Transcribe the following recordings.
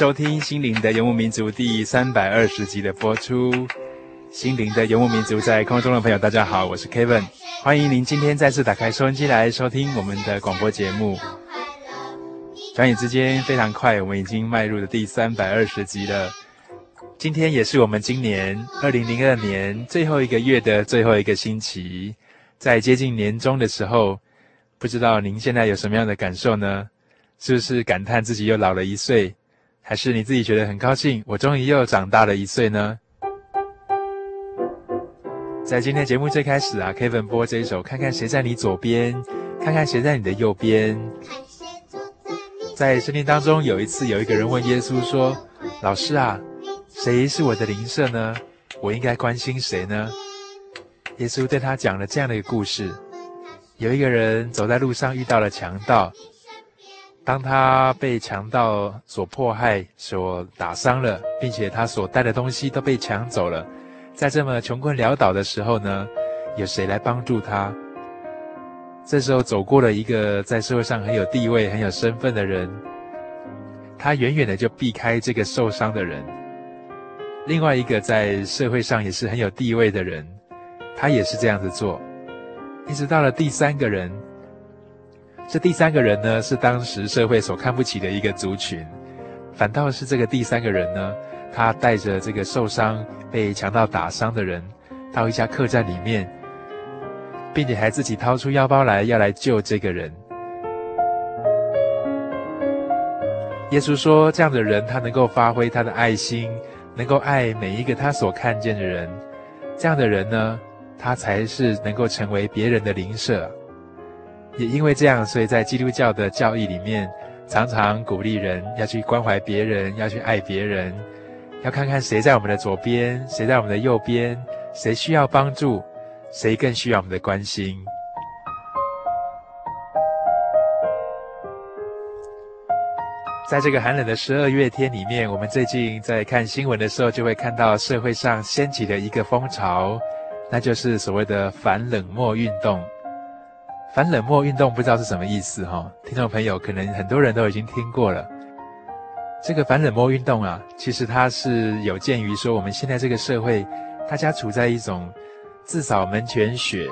收听《心灵的游牧民族》第三百二十集的播出。《心灵的游牧民族》在空中的朋友，大家好，我是 Kevin。欢迎您今天再次打开收音机来收听我们的广播节目。转眼之间非常快，我们已经迈入了第三百二十集了。今天也是我们今年二零零二年最后一个月的最后一个星期，在接近年终的时候，不知道您现在有什么样的感受呢？是不是感叹自己又老了一岁？还是你自己觉得很高兴，我终于又长大了一岁呢？在今天节目最开始啊，Kevin 播这一首《看看谁在你左边，看看谁在你的右边》。在圣经当中，有一次有一个人问耶稣说：“老师啊，谁是我的邻舍呢？我应该关心谁呢？”耶稣对他讲了这样的一个故事：有一个人走在路上，遇到了强盗。当他被强盗所迫害、所打伤了，并且他所带的东西都被抢走了，在这么穷困潦倒的时候呢，有谁来帮助他？这时候走过了一个在社会上很有地位、很有身份的人，他远远的就避开这个受伤的人。另外一个在社会上也是很有地位的人，他也是这样子做，一直到了第三个人。这第三个人呢，是当时社会所看不起的一个族群，反倒是这个第三个人呢，他带着这个受伤、被强盗打伤的人，到一家客栈里面，并且还自己掏出腰包来要来救这个人。耶稣说，这样的人他能够发挥他的爱心，能够爱每一个他所看见的人，这样的人呢，他才是能够成为别人的邻舍。也因为这样，所以在基督教的教义里面，常常鼓励人要去关怀别人，要去爱别人，要看看谁在我们的左边，谁在我们的右边，谁需要帮助，谁更需要我们的关心。在这个寒冷的十二月天里面，我们最近在看新闻的时候，就会看到社会上掀起了一个风潮，那就是所谓的反冷漠运动。反冷漠运动不知道是什么意思哈，听众朋友可能很多人都已经听过了。这个反冷漠运动啊，其实它是有鉴于说我们现在这个社会，大家处在一种自扫门前雪，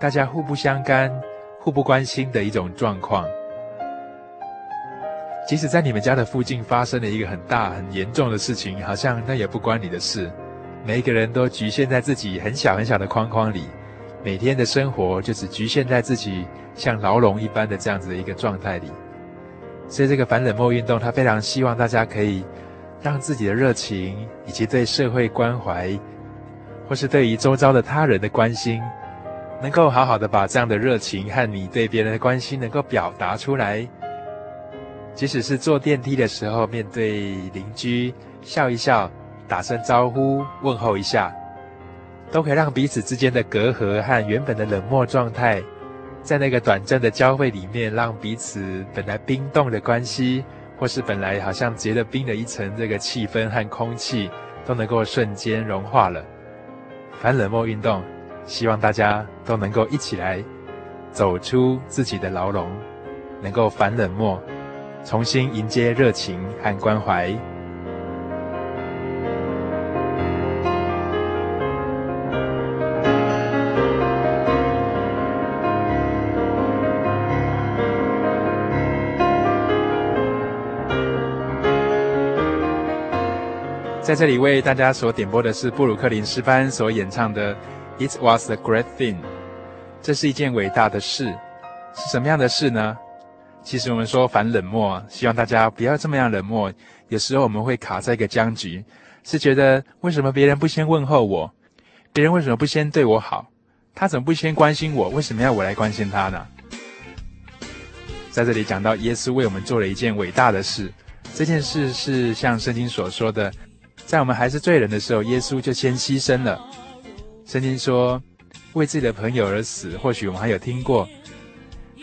大家互不相干、互不关心的一种状况。即使在你们家的附近发生了一个很大、很严重的事情，好像那也不关你的事。每一个人都局限在自己很小很小的框框里。每天的生活就只局限在自己像牢笼一般的这样子的一个状态里，所以这个反冷漠运动，他非常希望大家可以让自己的热情以及对社会关怀，或是对于周遭的他人的关心，能够好好的把这样的热情和你对别人的关心能够表达出来。即使是坐电梯的时候，面对邻居笑一笑，打声招呼，问候一下。都可以让彼此之间的隔阂和原本的冷漠状态，在那个短暂的交汇里面，让彼此本来冰冻的关系，或是本来好像结了冰的一层这个气氛和空气，都能够瞬间融化了。反冷漠运动，希望大家都能够一起来走出自己的牢笼，能够反冷漠，重新迎接热情和关怀。在这里为大家所点播的是布鲁克林诗班所演唱的《It Was a Great Thing》，这是一件伟大的事，是什么样的事呢？其实我们说反冷漠，希望大家不要这么样冷漠。有时候我们会卡在一个僵局，是觉得为什么别人不先问候我？别人为什么不先对我好？他怎么不先关心我？为什么要我来关心他呢？在这里讲到耶稣为我们做了一件伟大的事，这件事是像圣经所说的。在我们还是罪人的时候，耶稣就先牺牲了。圣经说，为自己的朋友而死，或许我们还有听过，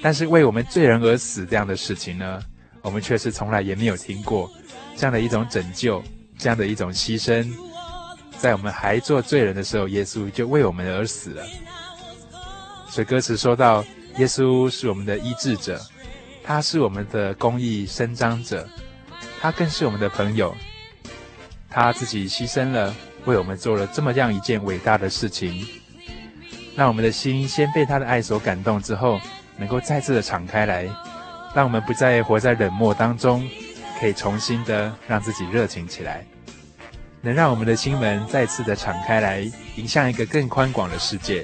但是为我们罪人而死这样的事情呢，我们却是从来也没有听过。这样的一种拯救，这样的一种牺牲，在我们还做罪人的时候，耶稣就为我们而死了。所以歌词说到，耶稣是我们的医治者，他是我们的公义伸张者，他更是我们的朋友。他自己牺牲了，为我们做了这么样一件伟大的事情，让我们的心先被他的爱所感动，之后能够再次的敞开来，让我们不再活在冷漠当中，可以重新的让自己热情起来，能让我们的心门再次的敞开来，迎向一个更宽广的世界。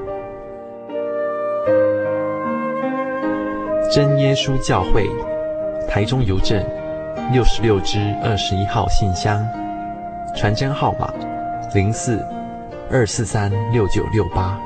真耶稣教会，台中邮政六十六支二十一号信箱，传真号码零四二四三六九六八。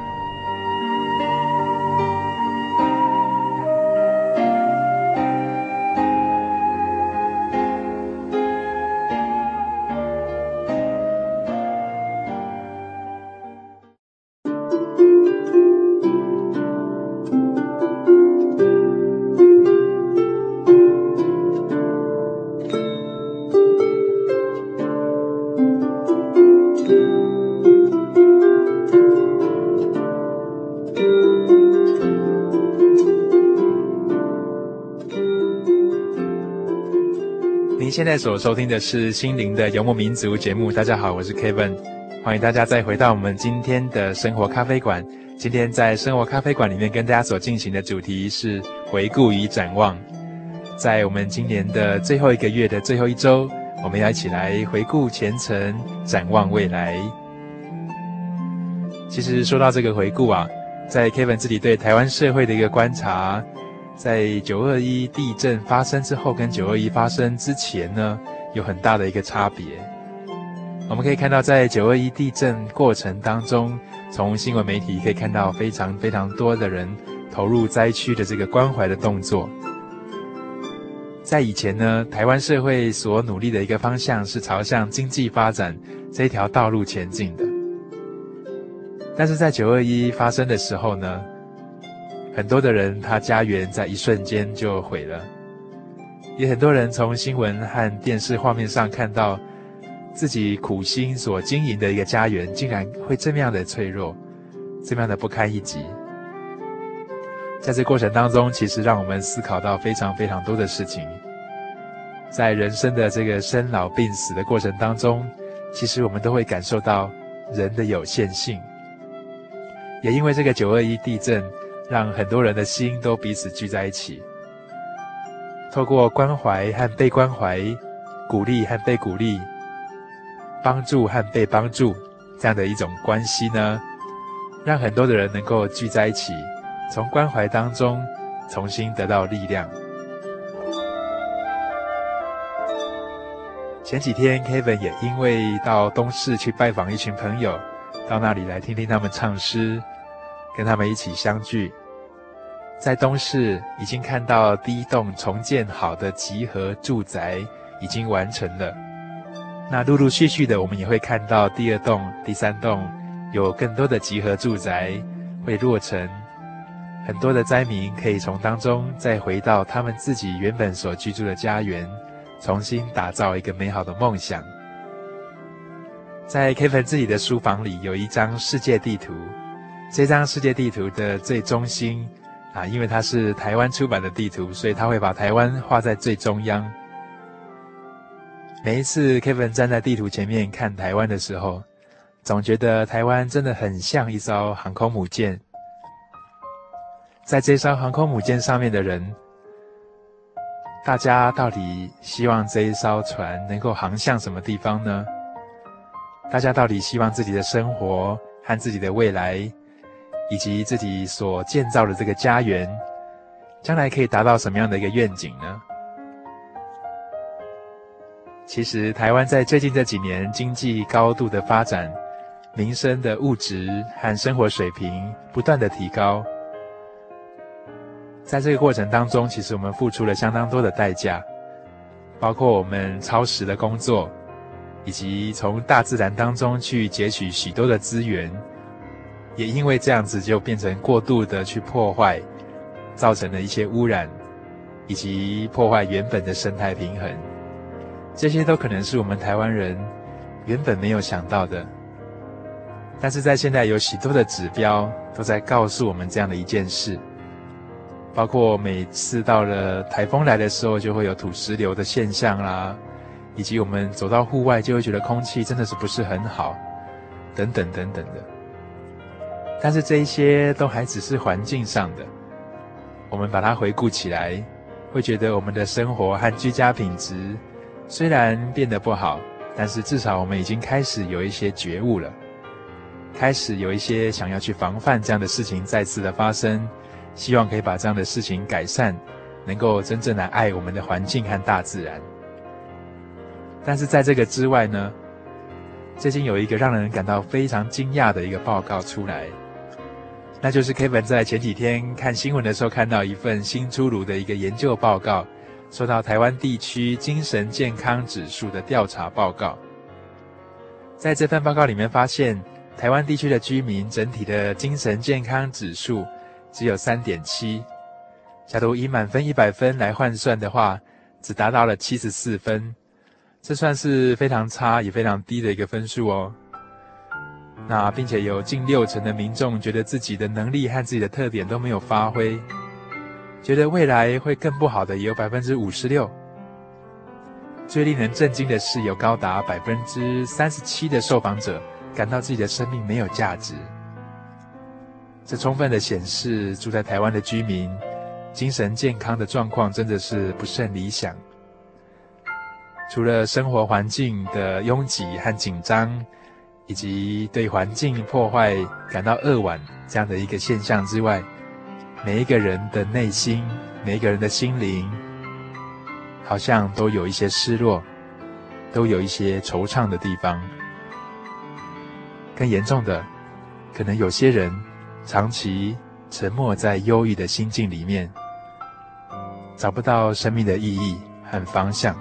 您现在所收听的是心灵的游牧民族节目。大家好，我是 Kevin，欢迎大家再回到我们今天的生活咖啡馆。今天在生活咖啡馆里面跟大家所进行的主题是回顾与展望。在我们今年的最后一个月的最后一周，我们要一起来回顾前程，展望未来。其实说到这个回顾啊，在 Kevin 自己对台湾社会的一个观察。在九二一地震发生之后，跟九二一发生之前呢，有很大的一个差别。我们可以看到，在九二一地震过程当中，从新闻媒体可以看到非常非常多的人投入灾区的这个关怀的动作。在以前呢，台湾社会所努力的一个方向是朝向经济发展这条道路前进的。但是在九二一发生的时候呢，很多的人，他家园在一瞬间就毁了。也很多人从新闻和电视画面上看到，自己苦心所经营的一个家园，竟然会这么样的脆弱，这么样的不堪一击。在这过程当中，其实让我们思考到非常非常多的事情。在人生的这个生老病死的过程当中，其实我们都会感受到人的有限性。也因为这个九二一地震。让很多人的心都彼此聚在一起，透过关怀和被关怀、鼓励和被鼓励、帮助和被帮助这样的一种关系呢，让很多的人能够聚在一起，从关怀当中重新得到力量。前几天，Kevin 也因为到东市去拜访一群朋友，到那里来听听他们唱诗。跟他们一起相聚，在东市已经看到第一栋重建好的集合住宅已经完成了。那陆陆续续的，我们也会看到第二栋、第三栋有更多的集合住宅会落成，很多的灾民可以从当中再回到他们自己原本所居住的家园，重新打造一个美好的梦想。在 Kevin 自己的书房里有一张世界地图。这张世界地图的最中心，啊，因为它是台湾出版的地图，所以他会把台湾画在最中央。每一次 Kevin 站在地图前面看台湾的时候，总觉得台湾真的很像一艘航空母舰。在这艘航空母舰上面的人，大家到底希望这一艘船能够航向什么地方呢？大家到底希望自己的生活和自己的未来，以及自己所建造的这个家园，将来可以达到什么样的一个愿景呢？其实，台湾在最近这几年经济高度的发展，民生的物质和生活水平不断的提高。在这个过程当中，其实我们付出了相当多的代价，包括我们超时的工作，以及从大自然当中去截取许多的资源。也因为这样子，就变成过度的去破坏，造成了一些污染，以及破坏原本的生态平衡。这些都可能是我们台湾人原本没有想到的。但是在现在有许多的指标都在告诉我们这样的一件事，包括每次到了台风来的时候，就会有土石流的现象啦，以及我们走到户外就会觉得空气真的是不是很好，等等等等的。但是这一些都还只是环境上的，我们把它回顾起来，会觉得我们的生活和居家品质虽然变得不好，但是至少我们已经开始有一些觉悟了，开始有一些想要去防范这样的事情再次的发生，希望可以把这样的事情改善，能够真正来爱我们的环境和大自然。但是在这个之外呢，最近有一个让人感到非常惊讶的一个报告出来，那就是 Kevin 在前几天看新闻的时候看到一份新出炉的一个研究报告，说到台湾地区精神健康指数的调查报告。在这份报告里面发现，台湾地区的居民整体的精神健康指数只有三点七，假如以满分一百分来换算的话，只达到了七十四分。这算是非常差也非常低的一个分数哦。那并且有近六成的民众觉得自己的能力和自己的特点都没有发挥，觉得未来会更不好的也有百分之五十六。最令人震惊的是，有高达百分之三十七的受访者感到自己的生命没有价值。这充分的显示，住在台湾的居民精神健康的状况真的是不甚理想。除了生活环境的拥挤和紧张，以及对环境破坏感到扼腕这样的一个现象之外，每一个人的内心，每一个人的心灵，好像都有一些失落，都有一些惆怅的地方。更严重的，可能有些人长期沉默在忧郁的心境里面，找不到生命的意义和方向。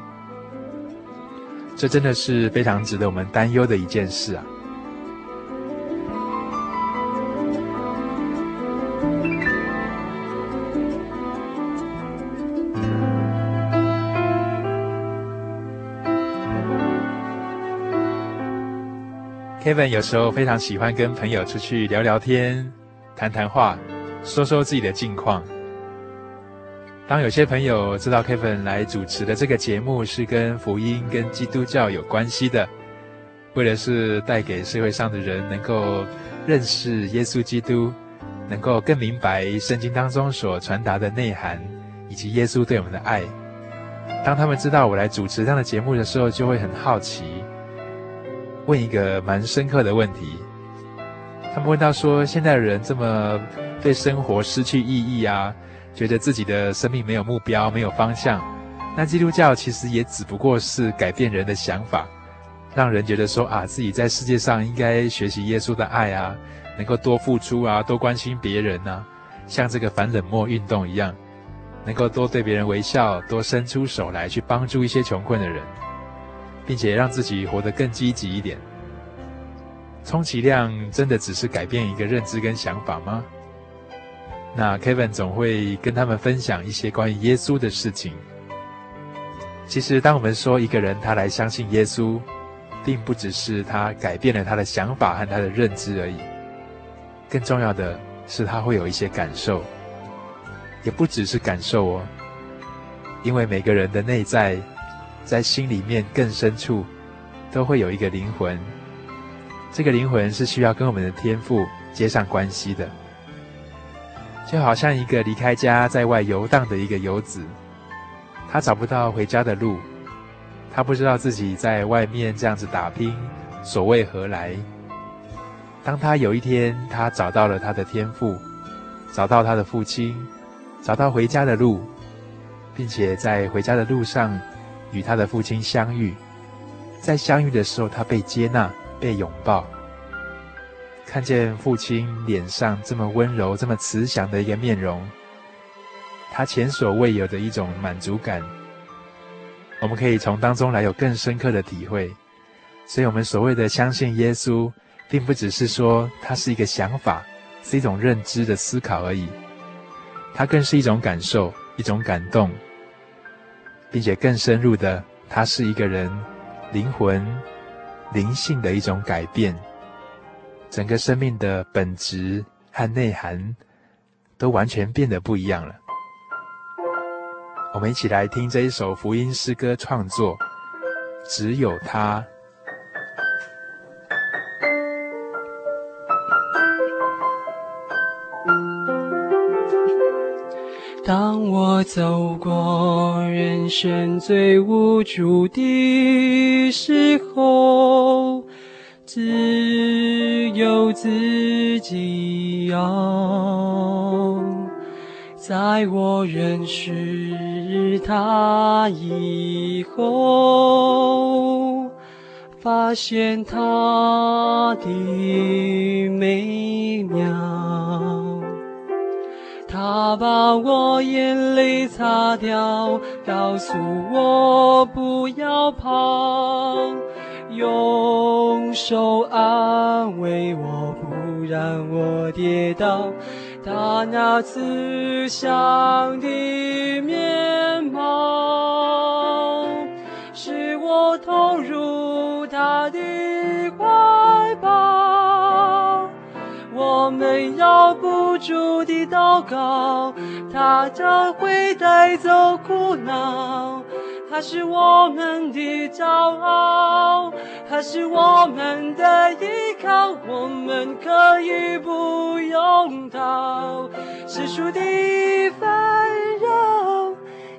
这真的是非常值得我们担忧的一件事啊！Kevin 有时候非常喜欢跟朋友出去聊聊天、谈谈话，说说自己的近况。当有些朋友知道 Kevin 来主持的这个节目是跟福音、跟基督教有关系的，为的是带给社会上的人能够认识耶稣基督，能够更明白圣经当中所传达的内涵，以及耶稣对我们的爱。当他们知道我来主持这样的节目的时候，就会很好奇，问一个蛮深刻的问题。他们问到说：现在人这么对生活失去意义啊？觉得自己的生命没有目标、没有方向，那基督教其实也只不过是改变人的想法，让人觉得说啊，自己在世界上应该学习耶稣的爱啊，能够多付出啊，多关心别人啊，像这个反冷漠运动一样，能够多对别人微笑，多伸出手来去帮助一些穷困的人，并且让自己活得更积极一点。充其量真的只是改变一个认知跟想法吗？那 Kevin 总会跟他们分享一些关于耶稣的事情。其实，当我们说一个人他来相信耶稣，并不只是他改变了他的想法和他的认知而已，更重要的是他会有一些感受，也不只是感受哦，因为每个人的内在，在心里面更深处，都会有一个灵魂，这个灵魂是需要跟我们的天赋接上关系的。就好像一个离开家在外游荡的一个游子，他找不到回家的路，他不知道自己在外面这样子打拼，所为何来。当他有一天他找到了他的天赋，找到他的父亲，找到回家的路，并且在回家的路上与他的父亲相遇，在相遇的时候他被接纳，被拥抱。看见父亲脸上这么温柔、这么慈祥的一个面容，他前所未有的一种满足感，我们可以从当中来有更深刻的体会。所以，我们所谓的相信耶稣，并不只是说它是一个想法，是一种认知的思考而已，它更是一种感受、一种感动，并且更深入的，它是一个人灵魂、灵性的一种改变。整个生命的本质和内涵都完全变得不一样了。我们一起来听这一首福音诗歌创作，只有他。我走过人生最无助的时候，只有自己要。在我认识他以后，发现他的美妙。他把我眼泪擦掉，告诉我不要怕，用手安慰我，不让我跌倒。他那慈祥的面貌，使我投入他的怀。我们要不住地祷告，他将会带走苦恼。他是我们的骄傲，他是我们的依靠，我们可以不用逃。世俗的烦扰，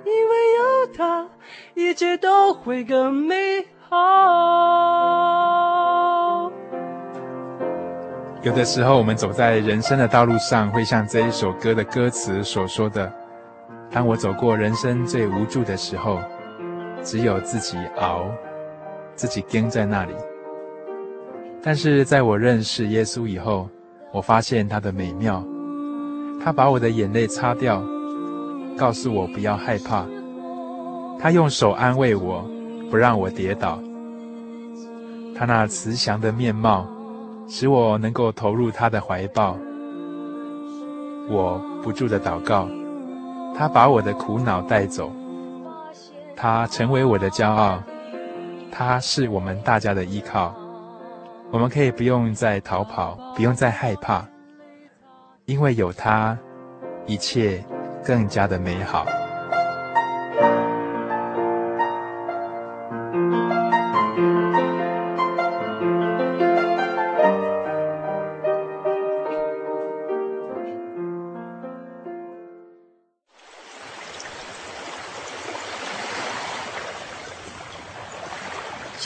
因为有他，一切都会更美好。有的时候，我们走在人生的道路上，会像这一首歌的歌词所说的：“当我走过人生最无助的时候。”只有自己熬，自己跟在那里。但是在我认识耶稣以后，我发现他的美妙。他把我的眼泪擦掉，告诉我不要害怕。他用手安慰我，不让我跌倒。他那慈祥的面貌，使我能够投入他的怀抱。我不住的祷告，他把我的苦恼带走。他成为我的骄傲，他是我们大家的依靠。我们可以不用再逃跑，不用再害怕，因为有他，一切更加的美好。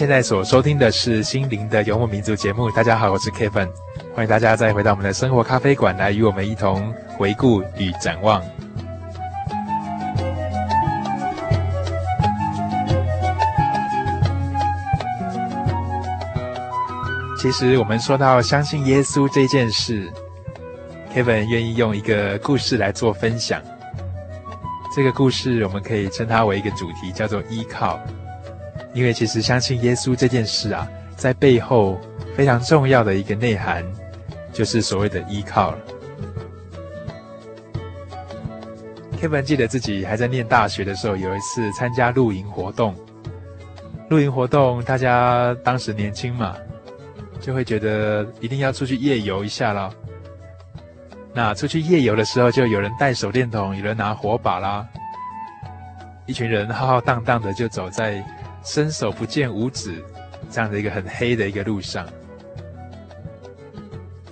现在所收听的是《心灵的游牧民族》节目。大家好，我是 Kevin，欢迎大家再回到我们的生活咖啡馆来与我们一同回顾与展望。其实，我们说到相信耶稣这件事，Kevin 愿意用一个故事来做分享。这个故事我们可以称它为一个主题，叫做依靠。因为其实相信耶稣这件事啊，在背后非常重要的一个内涵，就是所谓的依靠了。Kevin 记得自己还在念大学的时候，有一次参加露营活动。露营活动，大家当时年轻嘛，就会觉得一定要出去夜游一下了。那出去夜游的时候，就有人带手电筒，有人拿火把啦。一群人浩浩荡荡的就走在伸手不见五指这样的一个很黑的一个路上。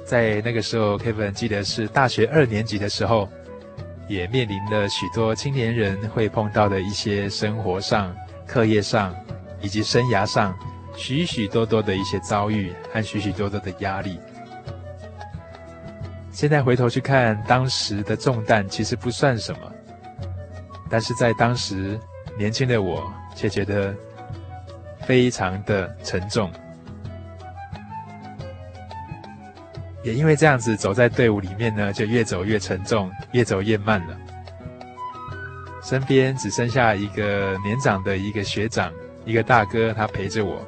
在那个时候，Kevin 记得是大学二年级的时候，也面临了许多青年人会碰到的一些生活上、课业上以及生涯上许许多多的一些遭遇和许许多多的压力。现在回头去看，当时的重担其实不算什么，但是在当时年轻的我却觉得非常的沉重，也因为这样子走在队伍里面呢，就越走越沉重，越走越慢了。身边只剩下一个年长的一个学长，一个大哥，他陪着我。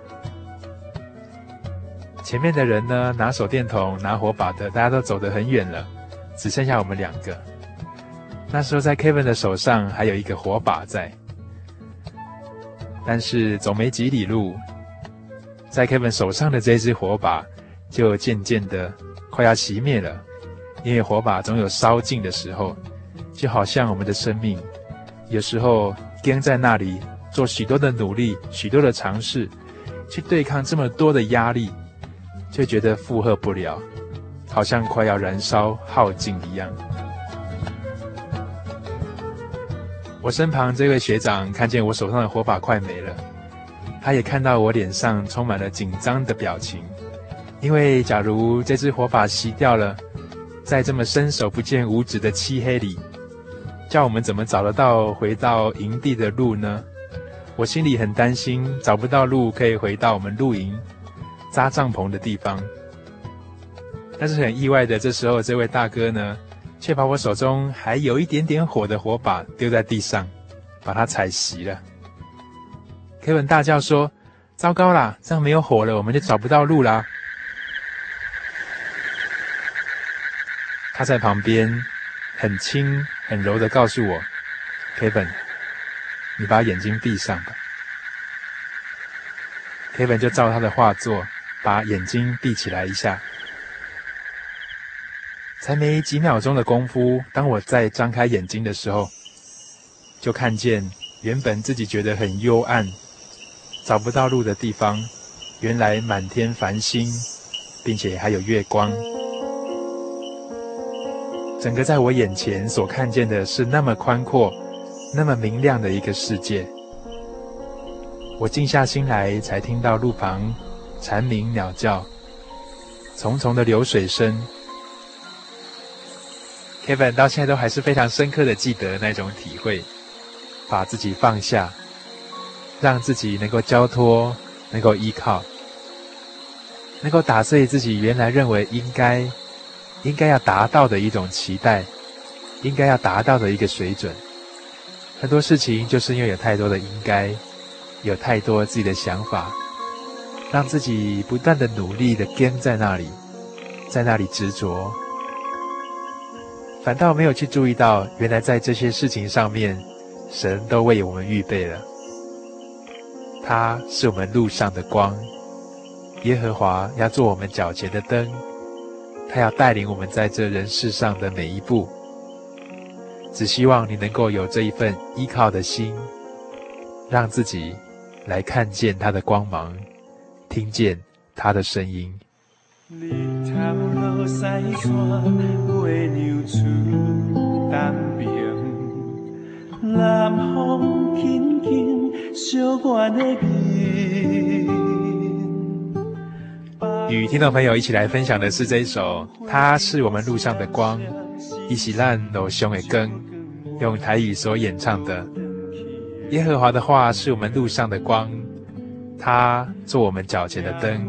前面的人呢，拿手电筒、拿火把的，大家都走得很远了，只剩下我们两个。那时候在 Kevin 的手上还有一个火把在，但是走没几里路，在 Kevin 手上的这支火把就渐渐的快要熄灭了，因为火把总有烧尽的时候，就好像我们的生命，有时候跟在那里做许多的努力、许多的尝试，去对抗这么多的压力。却觉得负荷不了，好像快要燃烧耗尽一样。我身旁这位学长看见我手上的火把快没了，他也看到我脸上充满了紧张的表情，因为假如这支火把熄掉了，在这么伸手不见五指的漆黑里，叫我们怎么找得到回到营地的路呢？我心里很担心，找不到路可以回到我们露营。扎帐篷的地方，但是很意外的，这时候这位大哥呢，却把我手中还有一点点火的火把丢在地上，把它踩熄了。黑本大叫说：“糟糕啦，这样没有火了，我们就找不到路啦！”他在旁边很轻很柔的告诉我：“Kevin，你把眼睛闭上吧。”Kevin 就照他的话做。把眼睛闭起来一下，才没几秒钟的功夫，当我再张开眼睛的时候，就看见原本自己觉得很幽暗、找不到路的地方，原来满天繁星，并且还有月光。整个在我眼前所看见的是那么宽阔、那么明亮的一个世界。我静下心来，才听到路旁。蝉鸣鸟叫，淙淙的流水声。Kevin 到现在都还是非常深刻的记得那种体会，把自己放下，让自己能够交托，能够依靠，能够打碎自己原来认为应该、应该要达到的一种期待，应该要达到的一个水准。很多事情就是因为有太多的应该，有太多自己的想法。让自己不断的努力的跟在那里，在那里执着，反倒没有去注意到，原来在这些事情上面，神都为我们预备了。他是我们路上的光，耶和华要做我们脚前的灯，他要带领我们在这人世上的每一步。只希望你能够有这一份依靠的心，让自己来看见他的光芒。听见他的声音。与听众朋友一起来分享的是这一首《他是我们路上的光》，伊是咱路上的光，用台语所演唱的。耶和华的话是我们路上的光。他做我们脚前的灯，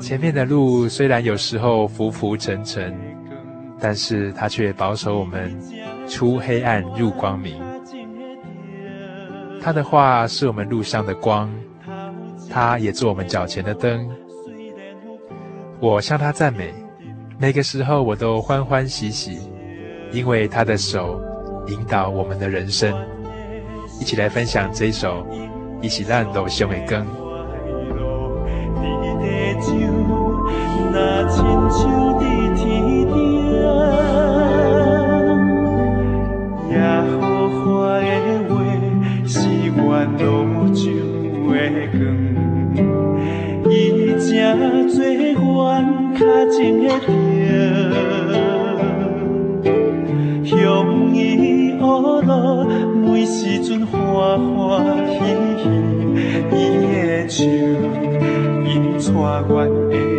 前面的路虽然有时候浮浮沉沉，但是他却保守我们出黑暗入光明。他的话是我们路上的光，他也做我们脚前的灯。我向他赞美，每个时候我都欢欢喜喜，因为他的手引导我们的人生。一起来分享这一首《伊做阮较真的疼，向伊学路，每时阵欢欢喜喜，伊的笑，伊带阮的。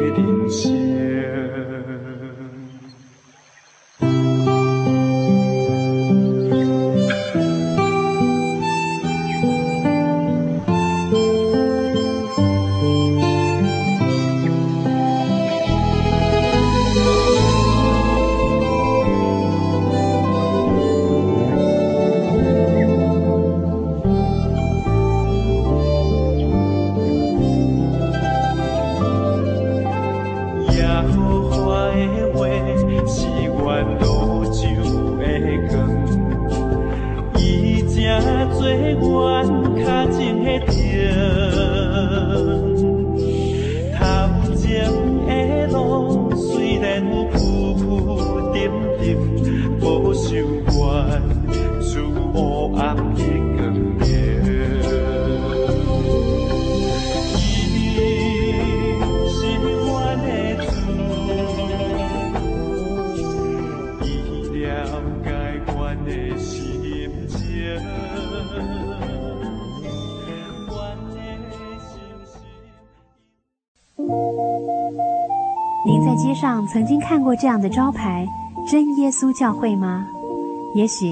这样的招牌“真耶稣教会”吗？也许